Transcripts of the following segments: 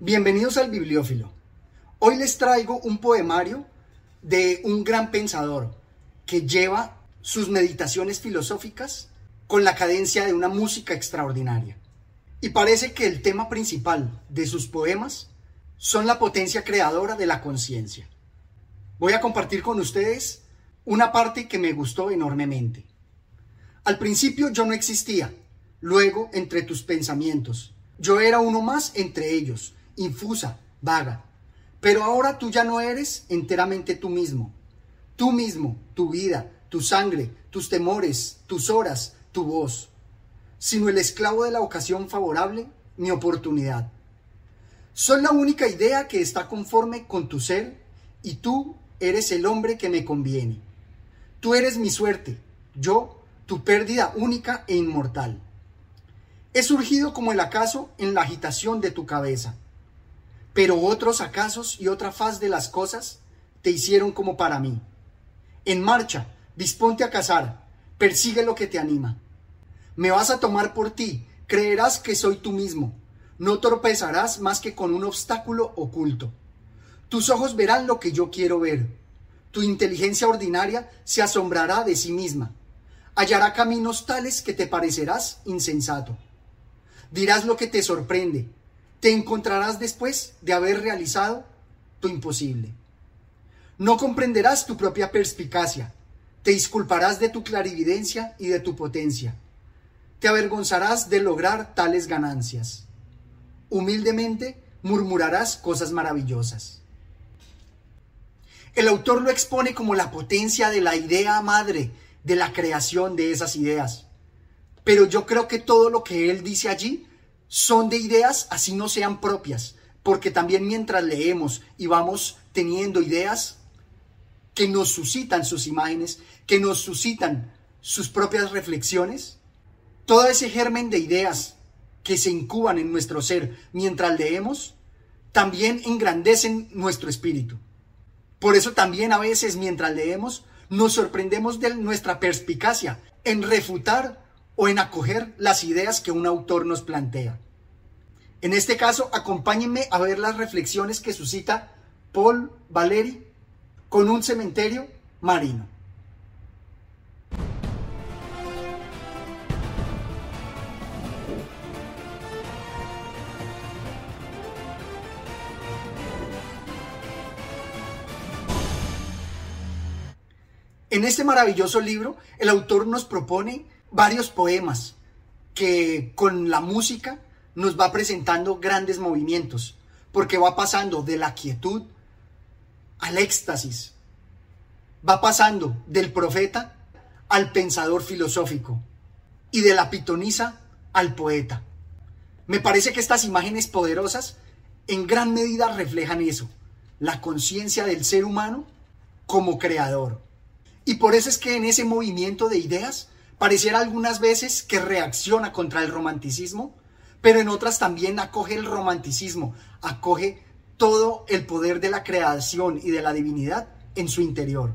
Bienvenidos al Bibliófilo. Hoy les traigo un poemario de un gran pensador que lleva sus meditaciones filosóficas con la cadencia de una música extraordinaria. Y parece que el tema principal de sus poemas son la potencia creadora de la conciencia. Voy a compartir con ustedes una parte que me gustó enormemente. Al principio yo no existía, luego entre tus pensamientos. Yo era uno más entre ellos, infusa, vaga. Pero ahora tú ya no eres enteramente tú mismo. Tú mismo, tu vida, tu sangre, tus temores, tus horas, tu voz, sino el esclavo de la ocasión favorable, mi oportunidad. Soy la única idea que está conforme con tu ser y tú eres el hombre que me conviene. Tú eres mi suerte, yo tu pérdida única e inmortal. He surgido como el acaso en la agitación de tu cabeza, pero otros acasos y otra faz de las cosas te hicieron como para mí. En marcha, disponte a cazar, persigue lo que te anima. Me vas a tomar por ti, creerás que soy tú mismo. No tropezarás más que con un obstáculo oculto. Tus ojos verán lo que yo quiero ver. Tu inteligencia ordinaria se asombrará de sí misma. Hallará caminos tales que te parecerás insensato. Dirás lo que te sorprende. Te encontrarás después de haber realizado tu imposible. No comprenderás tu propia perspicacia te disculparás de tu clarividencia y de tu potencia. Te avergonzarás de lograr tales ganancias. Humildemente murmurarás cosas maravillosas. El autor lo expone como la potencia de la idea madre, de la creación de esas ideas. Pero yo creo que todo lo que él dice allí son de ideas así no sean propias, porque también mientras leemos y vamos teniendo ideas, que nos suscitan sus imágenes, que nos suscitan sus propias reflexiones, todo ese germen de ideas que se incuban en nuestro ser mientras leemos, también engrandecen nuestro espíritu. Por eso también a veces mientras leemos nos sorprendemos de nuestra perspicacia en refutar o en acoger las ideas que un autor nos plantea. En este caso, acompáñenme a ver las reflexiones que suscita Paul Valéry con un cementerio marino. En este maravilloso libro, el autor nos propone varios poemas que con la música nos va presentando grandes movimientos, porque va pasando de la quietud al éxtasis. Va pasando del profeta al pensador filosófico y de la pitonisa al poeta. Me parece que estas imágenes poderosas en gran medida reflejan eso, la conciencia del ser humano como creador. Y por eso es que en ese movimiento de ideas pareciera algunas veces que reacciona contra el romanticismo, pero en otras también acoge el romanticismo, acoge todo el poder de la creación y de la divinidad en su interior,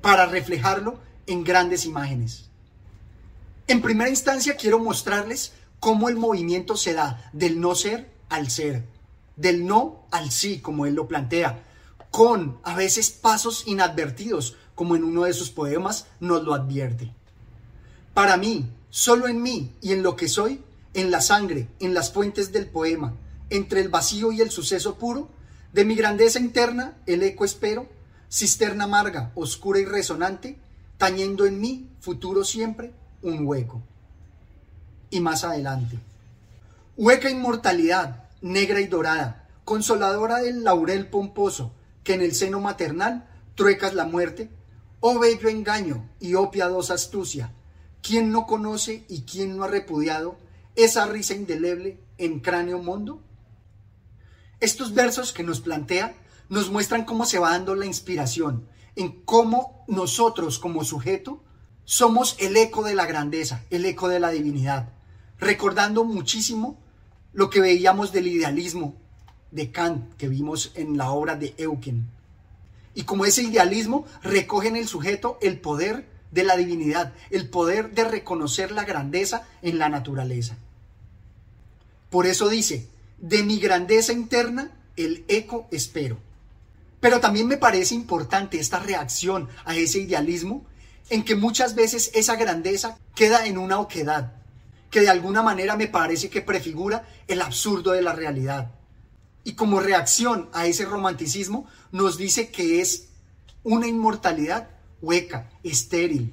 para reflejarlo en grandes imágenes. En primera instancia quiero mostrarles cómo el movimiento se da del no ser al ser, del no al sí, como él lo plantea, con a veces pasos inadvertidos, como en uno de sus poemas nos lo advierte. Para mí, solo en mí y en lo que soy, en la sangre, en las fuentes del poema, entre el vacío y el suceso puro, de mi grandeza interna el eco espero, cisterna amarga, oscura y resonante, tañendo en mí, futuro siempre, un hueco. Y más adelante. Hueca inmortalidad, negra y dorada, consoladora del laurel pomposo, que en el seno maternal truecas la muerte, oh bello engaño y oh piadosa astucia, ¿quién no conoce y quién no ha repudiado esa risa indeleble en cráneo mondo? Estos versos que nos plantea nos muestran cómo se va dando la inspiración, en cómo nosotros como sujeto somos el eco de la grandeza, el eco de la divinidad, recordando muchísimo lo que veíamos del idealismo de Kant que vimos en la obra de Eucken. Y como ese idealismo recoge en el sujeto el poder de la divinidad, el poder de reconocer la grandeza en la naturaleza. Por eso dice, De mi grandeza interna, el eco espero. Pero también me parece importante esta reacción a ese idealismo en que muchas veces esa grandeza queda en una oquedad, que de alguna manera me parece que prefigura el absurdo de la realidad. Y como reacción a ese romanticismo nos dice que es una inmortalidad hueca, estéril.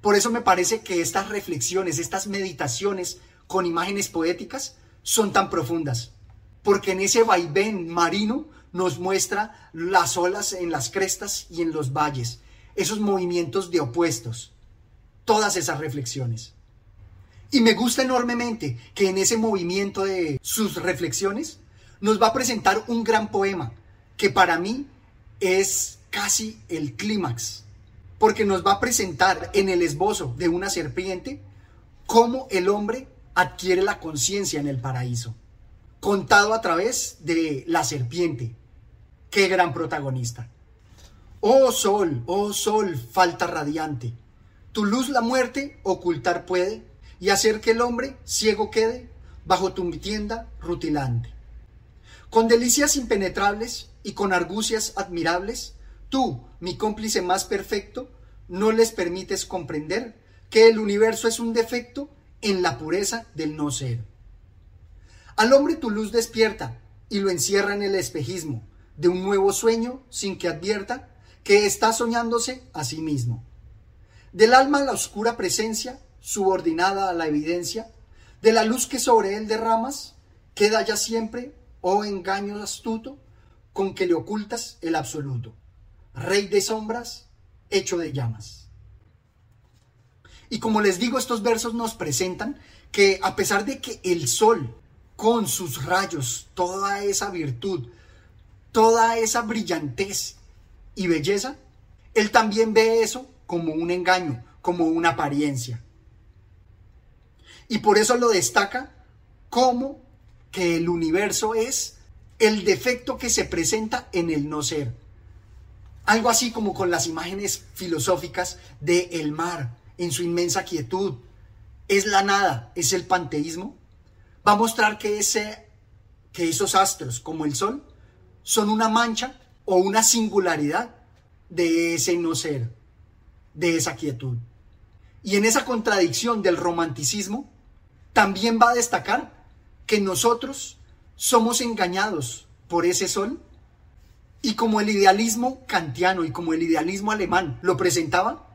Por eso me parece que estas reflexiones, estas meditaciones con imágenes poéticas son tan profundas, porque en ese vaivén marino nos muestra las olas en las crestas y en los valles, esos movimientos de opuestos, todas esas reflexiones. Y me gusta enormemente que en ese movimiento de sus reflexiones nos va a presentar un gran poema que para mí es casi el clímax, porque nos va a presentar en el esbozo de una serpiente cómo el hombre adquiere la conciencia en el paraíso, contado a través de la serpiente. Qué gran protagonista. Oh sol, oh sol, falta radiante. Tu luz la muerte ocultar puede y hacer que el hombre ciego quede bajo tu tienda rutilante. Con delicias impenetrables y con argucias admirables, tú, mi cómplice más perfecto, no les permites comprender que el universo es un defecto en la pureza del no ser. Al hombre tu luz despierta y lo encierra en el espejismo de un nuevo sueño sin que advierta que está soñándose a sí mismo. Del alma la oscura presencia, subordinada a la evidencia, de la luz que sobre él derramas, queda ya siempre, oh engaño astuto, con que le ocultas el absoluto, rey de sombras, hecho de llamas. Y como les digo, estos versos nos presentan que a pesar de que el sol, con sus rayos, toda esa virtud, toda esa brillantez y belleza, él también ve eso como un engaño, como una apariencia. Y por eso lo destaca como que el universo es el defecto que se presenta en el no ser. Algo así como con las imágenes filosóficas de el mar en su inmensa quietud. Es la nada, es el panteísmo. Va a mostrar que, ese, que esos astros, como el sol, son una mancha o una singularidad de ese no ser, de esa quietud. Y en esa contradicción del romanticismo, también va a destacar que nosotros somos engañados por ese sol y como el idealismo kantiano y como el idealismo alemán lo presentaba,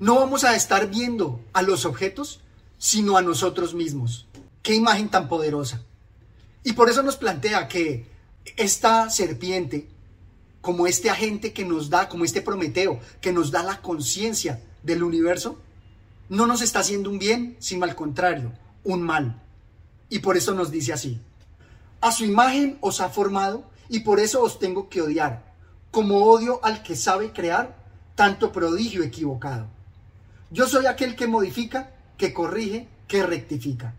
no vamos a estar viendo a los objetos, sino a nosotros mismos. Qué imagen tan poderosa. Y por eso nos plantea que esta serpiente como este agente que nos da, como este Prometeo, que nos da la conciencia del universo, no nos está haciendo un bien, sino al contrario, un mal. Y por eso nos dice así, a su imagen os ha formado y por eso os tengo que odiar, como odio al que sabe crear tanto prodigio equivocado. Yo soy aquel que modifica, que corrige, que rectifica.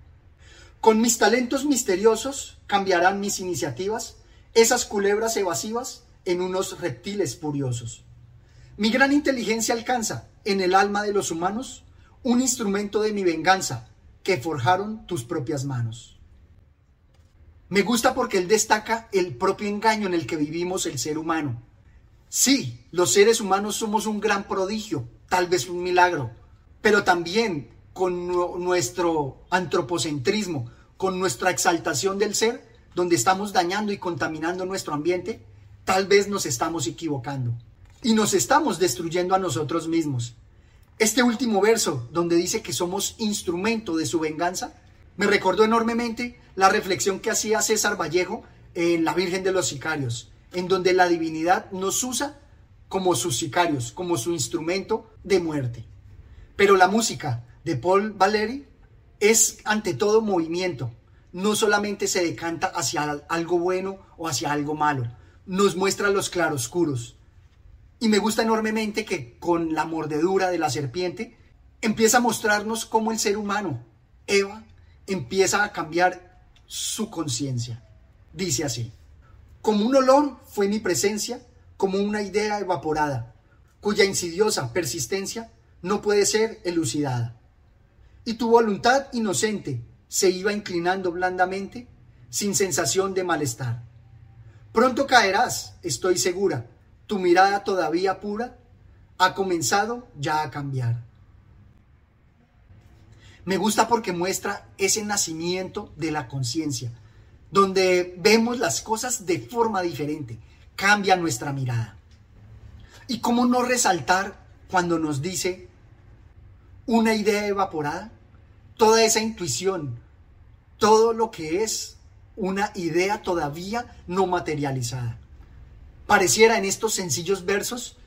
Con mis talentos misteriosos cambiarán mis iniciativas, esas culebras evasivas en unos reptiles furiosos. Mi gran inteligencia alcanza en el alma de los humanos un instrumento de mi venganza que forjaron tus propias manos. Me gusta porque él destaca el propio engaño en el que vivimos el ser humano. Sí, los seres humanos somos un gran prodigio, tal vez un milagro, pero también con nuestro antropocentrismo, con nuestra exaltación del ser, donde estamos dañando y contaminando nuestro ambiente, tal vez nos estamos equivocando y nos estamos destruyendo a nosotros mismos. Este último verso, donde dice que somos instrumento de su venganza, me recordó enormemente la reflexión que hacía César Vallejo en La Virgen de los Sicarios, en donde la divinidad nos usa como sus sicarios, como su instrumento de muerte. Pero la música de Paul Valéry es ante todo movimiento, no solamente se decanta hacia algo bueno o hacia algo malo, nos muestra los claroscuros. Y me gusta enormemente que con la mordedura de la serpiente empieza a mostrarnos cómo el ser humano, Eva, empieza a cambiar su conciencia. Dice así, como un olor fue mi presencia, como una idea evaporada, cuya insidiosa persistencia no puede ser elucidada. Y tu voluntad inocente se iba inclinando blandamente, sin sensación de malestar. Pronto caerás, estoy segura, tu mirada todavía pura ha comenzado ya a cambiar. Me gusta porque muestra ese nacimiento de la conciencia, donde vemos las cosas de forma diferente, cambia nuestra mirada. ¿Y cómo no resaltar cuando nos dice una idea evaporada? Toda esa intuición, todo lo que es una idea todavía no materializada. Pareciera en estos sencillos versos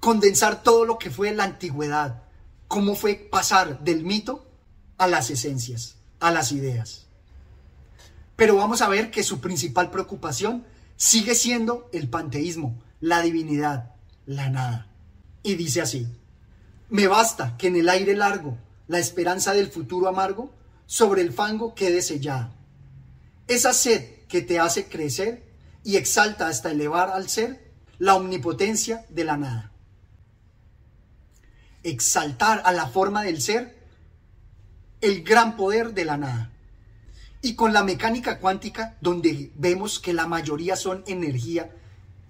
condensar todo lo que fue la antigüedad, cómo fue pasar del mito a las esencias, a las ideas. Pero vamos a ver que su principal preocupación sigue siendo el panteísmo, la divinidad, la nada. Y dice así, me basta que en el aire largo la esperanza del futuro amargo sobre el fango quede sellada. Esa sed que te hace crecer y exalta hasta elevar al ser la omnipotencia de la nada. Exaltar a la forma del ser el gran poder de la nada. Y con la mecánica cuántica, donde vemos que la mayoría son energía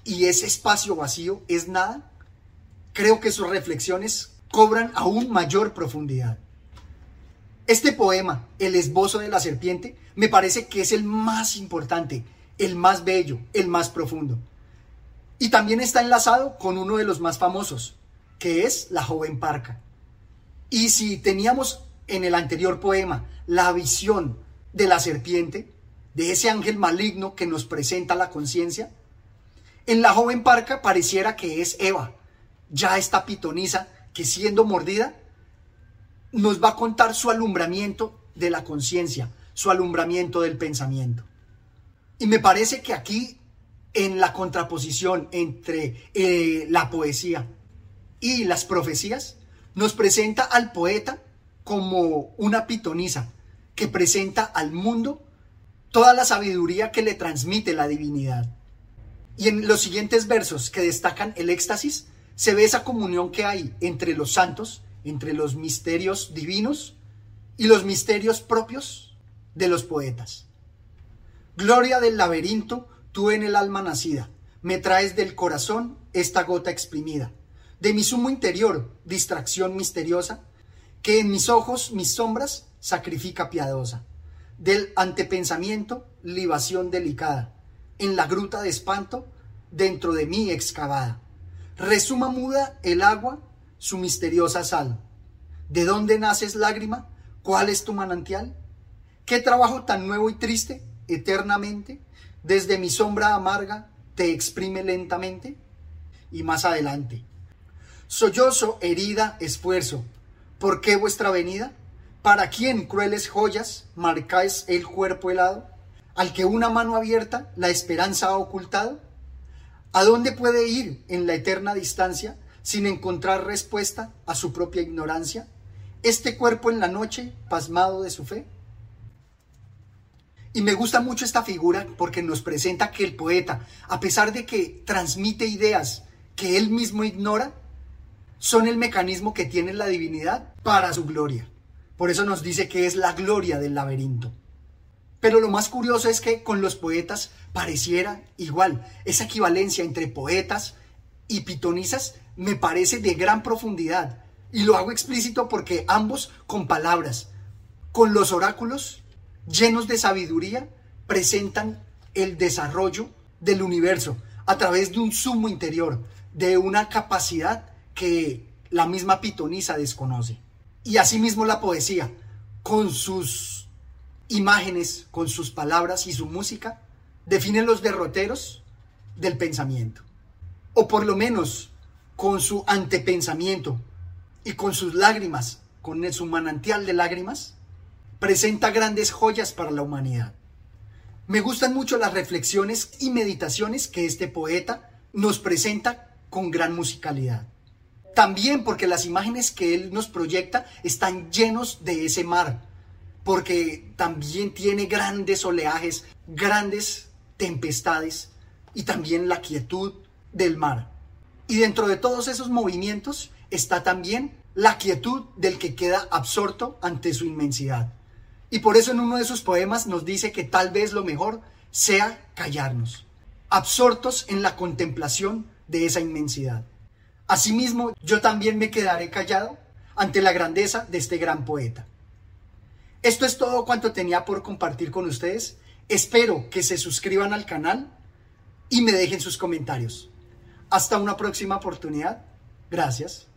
y ese espacio vacío es nada, creo que sus reflexiones cobran aún mayor profundidad. Este poema, El esbozo de la serpiente, me parece que es el más importante, el más bello, el más profundo. Y también está enlazado con uno de los más famosos, que es La joven parca. Y si teníamos en el anterior poema la visión de la serpiente, de ese ángel maligno que nos presenta la conciencia, en la joven parca pareciera que es Eva, ya esta pitonisa que siendo mordida nos va a contar su alumbramiento de la conciencia, su alumbramiento del pensamiento. Y me parece que aquí, en la contraposición entre eh, la poesía y las profecías, nos presenta al poeta como una pitonisa que presenta al mundo toda la sabiduría que le transmite la divinidad. Y en los siguientes versos que destacan el éxtasis, se ve esa comunión que hay entre los santos, entre los misterios divinos y los misterios propios de los poetas. Gloria del laberinto, tú en el alma nacida, me traes del corazón esta gota exprimida. De mi sumo interior, distracción misteriosa, que en mis ojos, mis sombras, sacrifica piadosa. Del antepensamiento, libación delicada, en la gruta de espanto, dentro de mí excavada. Resuma muda el agua, su misteriosa sal. ¿De dónde naces lágrima? ¿Cuál es tu manantial? ¿Qué trabajo tan nuevo y triste, eternamente, desde mi sombra amarga, te exprime lentamente? Y más adelante. Sollozo, herida, esfuerzo. ¿Por qué vuestra venida? ¿Para quién, crueles joyas, marcáis el cuerpo helado? ¿Al que una mano abierta la esperanza ha ocultado? ¿A dónde puede ir en la eterna distancia sin encontrar respuesta a su propia ignorancia? ¿Este cuerpo en la noche, pasmado de su fe? Y me gusta mucho esta figura porque nos presenta que el poeta, a pesar de que transmite ideas que él mismo ignora, son el mecanismo que tiene la divinidad para su gloria. Por eso nos dice que es la gloria del laberinto. Pero lo más curioso es que con los poetas pareciera igual. Esa equivalencia entre poetas y pitonisas me parece de gran profundidad. Y lo hago explícito porque ambos con palabras, con los oráculos, llenos de sabiduría, presentan el desarrollo del universo a través de un sumo interior, de una capacidad que la misma pitonisa desconoce. Y asimismo la poesía, con sus imágenes, con sus palabras y su música, define los derroteros del pensamiento. O por lo menos con su antepensamiento y con sus lágrimas, con su manantial de lágrimas, presenta grandes joyas para la humanidad. Me gustan mucho las reflexiones y meditaciones que este poeta nos presenta con gran musicalidad. También porque las imágenes que él nos proyecta están llenos de ese mar, porque también tiene grandes oleajes, grandes tempestades y también la quietud del mar. Y dentro de todos esos movimientos está también la quietud del que queda absorto ante su inmensidad. Y por eso en uno de sus poemas nos dice que tal vez lo mejor sea callarnos, absortos en la contemplación de esa inmensidad. Asimismo, yo también me quedaré callado ante la grandeza de este gran poeta. Esto es todo cuanto tenía por compartir con ustedes. Espero que se suscriban al canal y me dejen sus comentarios. Hasta una próxima oportunidad. Gracias.